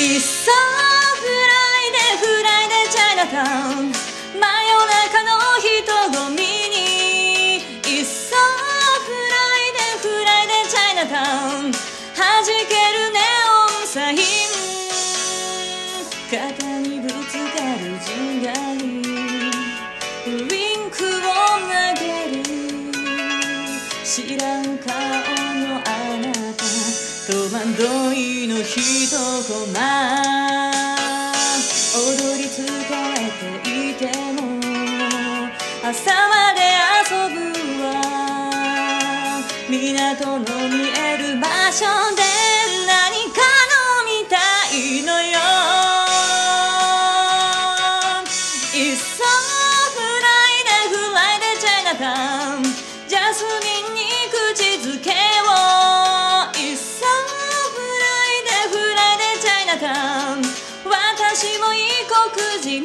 It's so fly-day fly-day Chinatown 真夜中の人混みに It's so fly-day fly-day Chinatown 弾けるネオンサイン肩にぶつかる人外ウィンクを投げる知らん顔のあなた戸惑いの一コマ踊り疲れていても朝まで遊ぶわ。港の見える場所で何か飲みたいのよ。 It's so fly-day fly-day Chinatowン。ジャスミ私も異国人